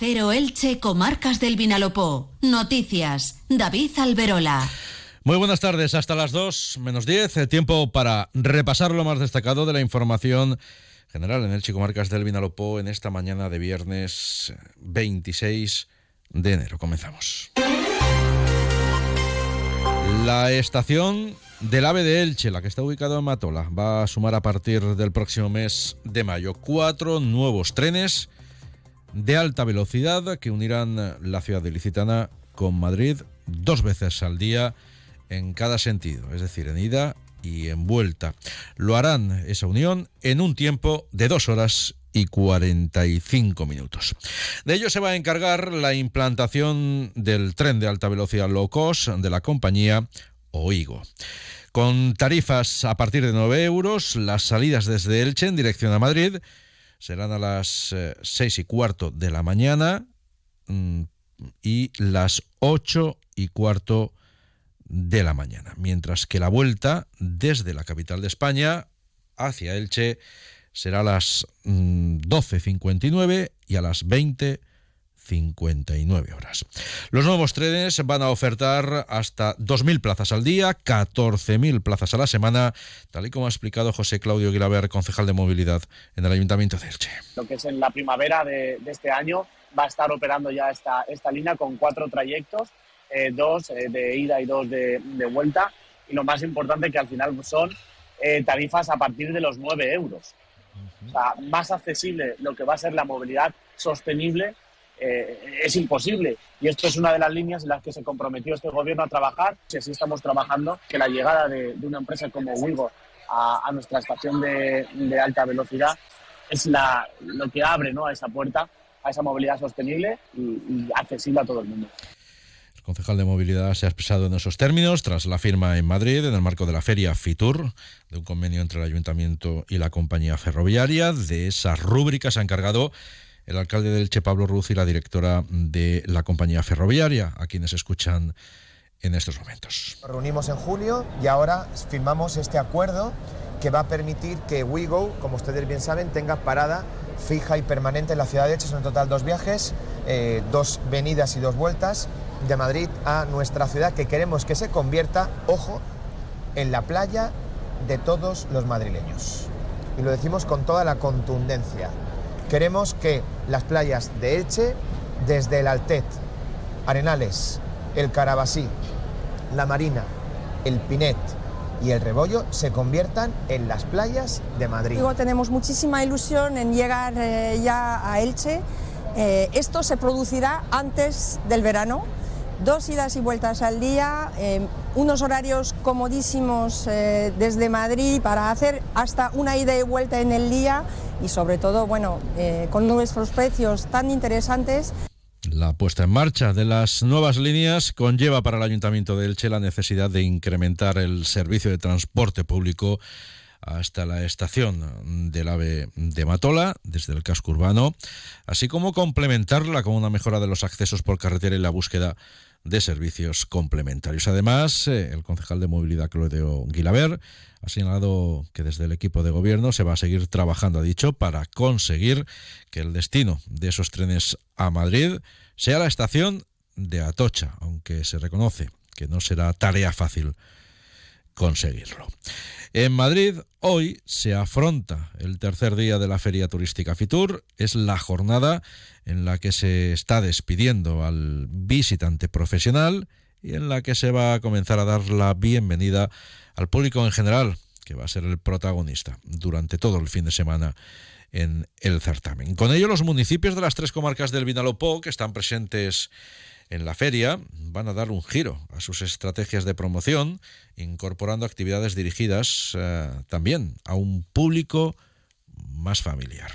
Cero Elche, Comarcas del Vinalopó. Noticias, David Alberola. Muy buenas tardes, hasta las 2 menos 10, eh, tiempo para repasar lo más destacado de la información general en Elche, Comarcas del Vinalopó en esta mañana de viernes 26 de enero. Comenzamos. La estación del AVE de Elche, la que está ubicada en Matola, va a sumar a partir del próximo mes de mayo cuatro nuevos trenes de alta velocidad que unirán la ciudad de Licitana con Madrid dos veces al día en cada sentido, es decir, en ida y en vuelta. Lo harán esa unión en un tiempo de dos horas y 45 minutos. De ello se va a encargar la implantación del tren de alta velocidad low cost de la compañía OIGO. Con tarifas a partir de 9 euros, las salidas desde Elche en dirección a Madrid serán a las 6 eh, y cuarto de la mañana mm, y las 8 y cuarto de la mañana, mientras que la vuelta desde la capital de España hacia Elche será a las 12.59 mm, y a las 20 59 horas. Los nuevos trenes van a ofertar hasta 2.000 plazas al día, 14.000 plazas a la semana, tal y como ha explicado José Claudio Guilaber, concejal de movilidad en el Ayuntamiento de Elche. Lo que es en la primavera de, este año va a estar operando ya esta, esta línea con cuatro trayectos, eh, dos eh, de ida y dos de, vuelta, y lo más importante que al final son eh, tarifas a partir de los 9 euros. O sea, más accesible lo que va a ser la movilidad sostenible eh, es imposible. Y esto es una de las líneas en las que se comprometió este gobierno a trabajar. Si así estamos trabajando, que la llegada de, una empresa como Wigo a, nuestra estación de, alta velocidad es la, lo que abre ¿no? a esa puerta, a esa movilidad sostenible y, accesible a todo el mundo. El concejal de movilidad se ha expresado en esos términos tras la firma en Madrid, en el marco de la feria FITUR, de un convenio entre el ayuntamiento y la compañía ferroviaria. De esas rúbricas se ha encargado el alcalde del Che, Pablo Ruz, y la directora de la compañía ferroviaria, a quienes escuchan en estos momentos. Nos reunimos en julio y ahora firmamos este acuerdo que va a permitir que WeGo, como ustedes bien saben, tenga parada fija y permanente en la ciudad de Elche. Son en total dos viajes, eh, dos venidas y dos vueltas de Madrid a nuestra ciudad que queremos que se convierta, ojo, en la playa de todos los madrileños. Y lo decimos con toda la contundencia. Queremos que las playas de Elche, desde el Altet, Arenales, el Carabasí, la Marina, el Pinet y el Rebollo se conviertan en las playas de Madrid. tenemos muchísima ilusión en llegar eh, ya a Elche. Eh, esto se producirá antes del verano dos idas y vueltas al día, eh, unos horarios comodísimos eh, desde Madrid para hacer hasta una ida y vuelta en el día y sobre todo, bueno, eh, con nuestros precios tan interesantes. La puesta en marcha de las nuevas líneas conlleva para el Ayuntamiento de Elche la necesidad de incrementar el servicio de transporte público hasta la estación del AVE de Matola, desde el casco urbano, así como complementarla con una mejora de los accesos por carretera y la búsqueda de servicios complementarios. Además, eh, el concejal de movilidad Claudio Guilaber ha señalado que desde el equipo de gobierno se va a seguir trabajando, ha dicho, para conseguir que el destino de esos trenes a Madrid sea la estación de Atocha, aunque se reconoce que no será tarea fácil conseguirlo. En Madrid hoy se afronta el tercer día de la Feria Turística Fitur. Es la jornada en la que se está despidiendo al visitante profesional y en la que se va a comenzar a dar la bienvenida al público en general, que va a ser el protagonista durante todo el fin de semana en el certamen. Con ello, los municipios de las tres comarcas del Vinalopó, que están presentes en la feria van a dar un giro a sus estrategias de promoción, incorporando actividades dirigidas eh, también a un público más familiar.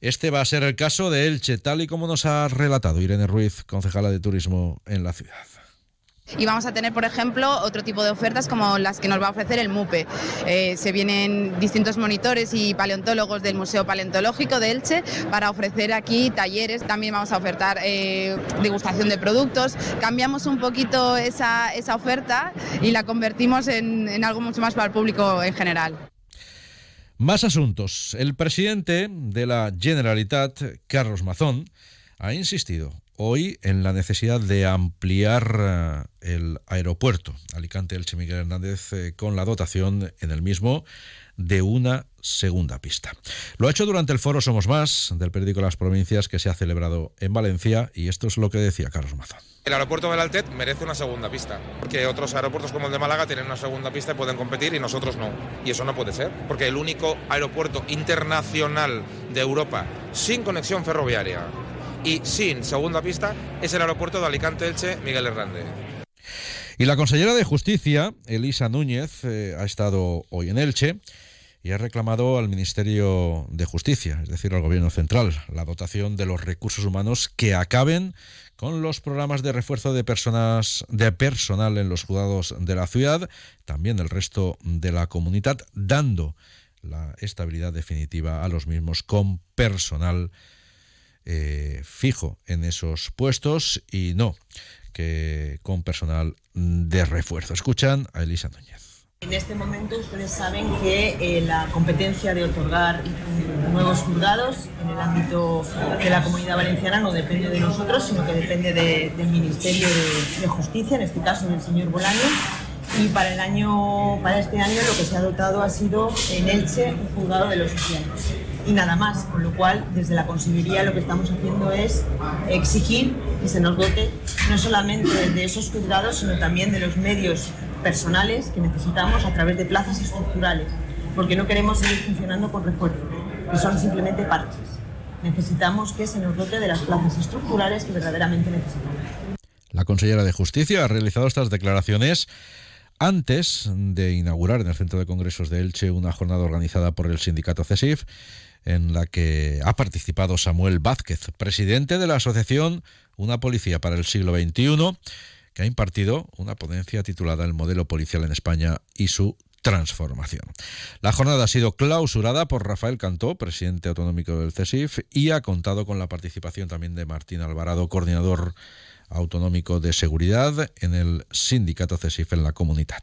Este va a ser el caso de Elche, tal y como nos ha relatado Irene Ruiz, concejala de turismo en la ciudad. Y vamos a tener, por ejemplo, otro tipo de ofertas como las que nos va a ofrecer el MUPE. Eh, se vienen distintos monitores y paleontólogos del Museo Paleontológico de Elche para ofrecer aquí talleres. También vamos a ofertar eh, degustación de productos. Cambiamos un poquito esa, oferta y la convertimos en, en algo mucho más para el público en general. Más asuntos. El presidente de la Generalitat, Carlos Mazón, ha insistido hoy en la necesidad de ampliar eh, el aeropuerto Alicante-Elche Miguel Hernández eh, con la dotación en el mismo de una segunda pista. Lo ha hecho durante el foro Somos Más del periódico Las Provincias que se ha celebrado en Valencia y esto es lo que decía Carlos Mazón. El aeropuerto del Altet merece una segunda pista, porque otros aeropuertos como el de Málaga tienen una segunda pista y pueden competir y nosotros no. Y eso no puede ser, porque el único aeropuerto internacional de Europa sin conexión ferroviaria y sin segunda pista es el aeropuerto de Alicante-Elche Miguel Hernández. Y la consellera de Justicia, Elisa Núñez, eh, ha estado hoy en Elche y ha reclamado al Ministerio de Justicia, es decir, al Gobierno Central, la dotación de los recursos humanos que acaben con los programas de refuerzo de personas de personal en los juzgados de la ciudad, también del resto de la comunidad, dando la estabilidad definitiva a los mismos con personal eh, fijo en esos puestos y no que con personal de refuerzo. Escuchan a Elisa Núñez. En este momento ustedes saben que eh, la competencia de otorgar nuevos juzgados en el ámbito de la comunidad valenciana no depende de nosotros, sino que depende del Ministerio de, Justicia, en este caso del señor Bolaño. Y para, el año, para este año lo que se ha dotado ha sido en Elche un juzgado de los sociales y nada más, con lo cual desde la Consellería lo que estamos haciendo es exigir que se nos dote no solamente de esos juzgados, sino también de los medios personales que necesitamos a través de plazas estructurales, porque no queremos seguir funcionando con refuerzo, que son simplemente parches. Necesitamos que se nos dote de las plazas estructurales que verdaderamente necesitamos. La consellera de Justicia ha realizado estas declaraciones antes de inaugurar en el Centro de Congresos de Elche una jornada organizada por el sindicato CESIF en la que ha participado Samuel Vázquez, presidente de la asociación Una Policía para el Siglo XXI, que ha impartido una ponencia titulada El modelo policial en España y su transformación. La jornada ha sido clausurada por Rafael Cantó, presidente autonómico del CESIF, y ha contado con la participación también de Martín Alvarado, coordinador autonómico de seguridad en el sindicato CESIF en la comunidad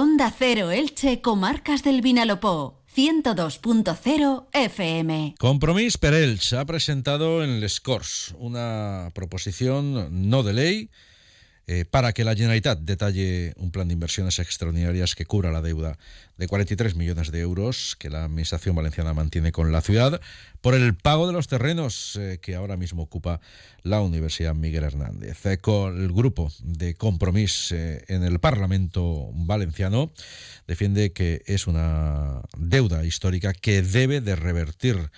Onda Cero Elche, Comarcas del Vinalopó. 102.0 FM. Compromís per Elche ha presentado en Les Corts una proposición no de ley eh, para que la Generalitat detalle un plan de inversiones extraordinarias que cubra la deuda de 43 millones de euros que la Administración Valenciana mantiene con la ciudad por el pago de los terrenos eh, que ahora mismo ocupa la Universidad Miguel Hernández. Eh, el grupo de compromiso en el Parlamento Valenciano defiende que es una deuda histórica que debe de revertir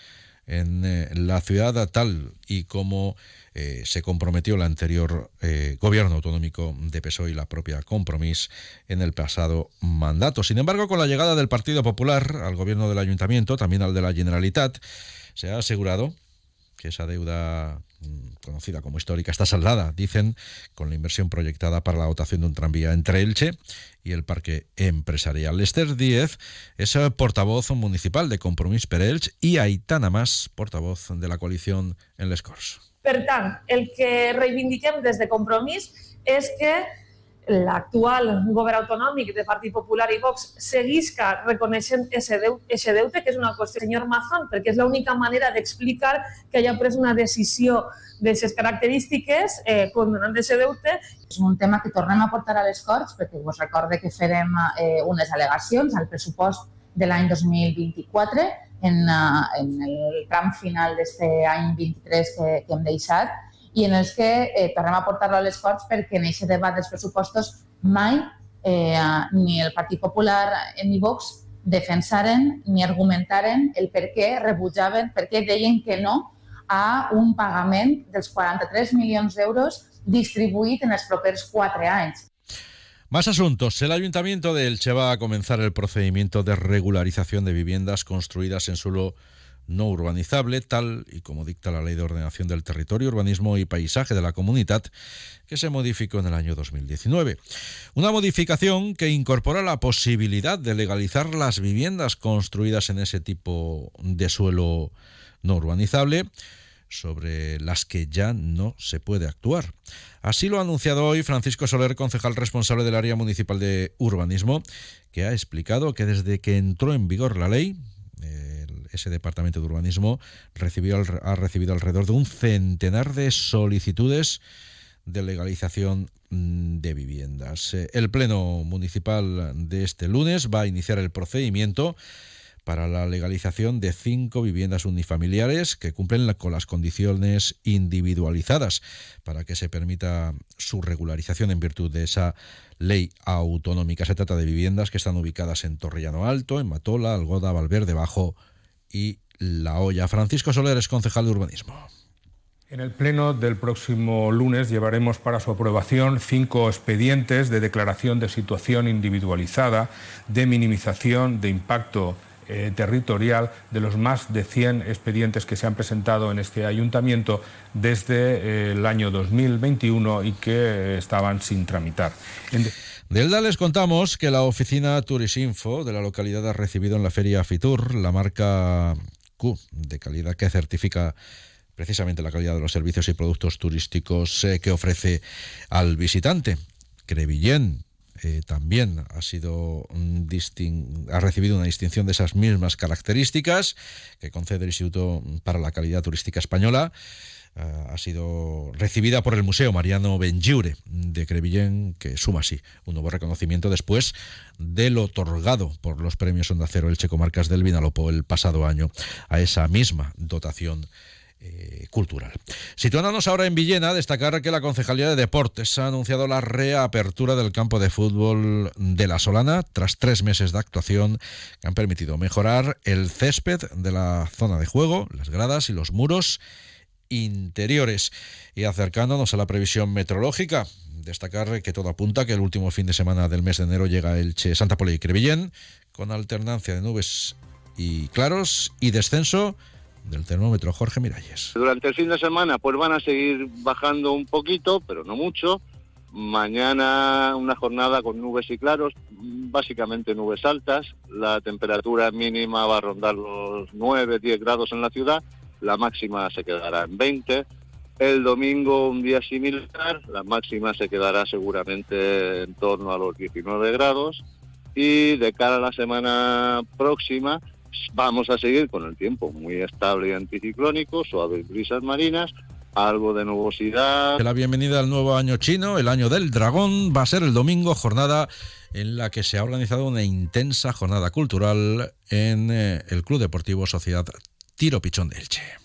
en la ciudad tal y como eh, se comprometió el anterior eh, gobierno autonómico de PSOE y la propia Compromís en el pasado mandato. Sin embargo, con la llegada del Partido Popular al gobierno del Ayuntamiento, también al de la Generalitat, se ha asegurado que esa deuda conocida como histórica está saldada, dicen, con la inversión proyectada para la dotación de un tranvía entre Elche y el parque empresarial. Lester Díez es portavoz municipal de Compromís per Elche y Aitana Más, portavoz de la coalición en Les Corts. Per tant, el que reivindiquem des de Compromís és que l'actual govern autonòmic de Partit Popular i Vox seguisca reconeixent ese, deu, ese deute, que és una qüestió, senyor Mazón, perquè és l'única manera d'explicar que haya pres una decisió d'aquestes característiques eh, condonant ese deute. És un tema que tornem a portar a les Corts perquè vos recorde que farem eh, unes al·legacions al pressupost de l'any 2024 en, uh, en el tram final d'aquest any 23 que, que hem deixat i en els que eh, tornem a portar-lo a les perquè en aquest debat dels pressupostos mai eh, ni el Partit Popular ni Vox defensaren ni argumentaren el per què rebutjaven, per què deien que no a un pagament dels 43 milions d'euros distribuït en els propers quatre anys. Más asuntos. El Ayuntamiento de Elche va a comenzar el procedimiento de regularización de viviendas construidas en suelo no urbanizable, tal y como dicta la Ley de Ordenación del Territorio, Urbanismo y Paisaje de la Comunidad, que se modificó en el año 2019. Una modificación que incorpora la posibilidad de legalizar las viviendas construidas en ese tipo de suelo no urbanizable, sobre las que ya no se puede actuar. Así lo ha anunciado hoy Francisco Soler, concejal responsable del área municipal de urbanismo, que ha explicado que desde que entró en vigor la ley, ese departamento de urbanismo recibió, ha recibido alrededor de un centenar de solicitudes de legalización mm, de viviendas. Eh, el Pleno Municipal de este lunes va a iniciar el procedimiento para la legalización de cinco viviendas unifamiliares que cumplen con las condiciones individualizadas para que se permita su regularización en virtud de esa ley autonómica. Se trata de viviendas que están ubicadas en Torrellano Alto, en Matola, Algoda, Valverde Bajo y La Hoya. Francisco Soler es concejal de urbanismo. En el pleno del próximo lunes llevaremos para su aprobación cinco expedientes de declaración de situación individualizada, de minimización de impacto eh, territorial de los más de 100 expedientes que se han presentado en este ayuntamiento desde eh, el año 2021 y que estaban sin tramitar. Elda les contamos que la oficina Turisinfo de la localidad ha recibido en la feria Fitur la marca Q de calidad que certifica precisamente la calidad de los servicios y productos turísticos eh, que ofrece al visitante. Crevillén eh, también ha sido ha recibido una distinción de esas mismas características que concede el Instituto para la Calidad Turística Española. Eh, ha sido recibida por el Museo Mariano Benjure de Crevillén, que suma así un nuevo reconocimiento después del otorgado por los premios Onda Cero el Checo Marcas del Vinalopó el pasado año a esa misma dotación eh, cultural. Situándonos ahora en Villena, destacar que la Concejalía de Deportes ha anunciado la reapertura del campo de fútbol de la Solana tras tres meses de actuación que han permitido mejorar el césped de la zona de juego, las gradas y los muros interiores. Y acercándonos a la previsión meteorológica, destacar que todo apunta que el último fin de semana del mes de enero llega el Che Santa Pola y Crevillén, con alternancia de nubes y claros y descenso del termómetro Jorge Miralles. Durante el fin de semana pues van a seguir bajando un poquito, pero no mucho. Mañana una jornada con nubes y claros, básicamente nubes altas. La temperatura mínima va a rondar los 9, 10 grados en la ciudad la máxima se quedará en 20. El domingo un día similar, la máxima se quedará seguramente en torno a los 19 grados y de cara a la semana próxima vamos a seguir con el tiempo muy estable y anticiclónico, suaves brisas marinas, algo de nubosidad. La bienvenida al nuevo año chino, el año del dragón, va a ser el domingo, jornada en la que se ha organizado una intensa jornada cultural en eh, el Club Deportivo Sociedad Tiro Pichón de Elche.